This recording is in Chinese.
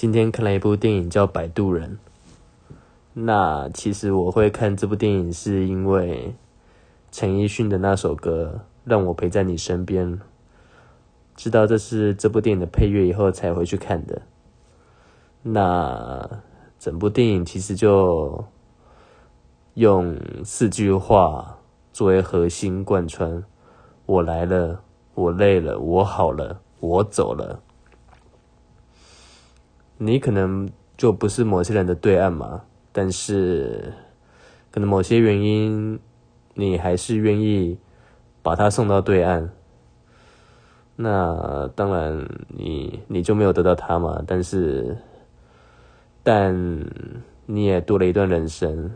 今天看了一部电影叫《摆渡人》。那其实我会看这部电影，是因为陈奕迅的那首歌《让我陪在你身边》。知道这是这部电影的配乐以后，才回去看的。那整部电影其实就用四句话作为核心贯穿：我来了，我累了，我好了，我走了。你可能就不是某些人的对岸嘛，但是可能某些原因，你还是愿意把他送到对岸。那当然，你你就没有得到他嘛，但是，但你也多了一段人生。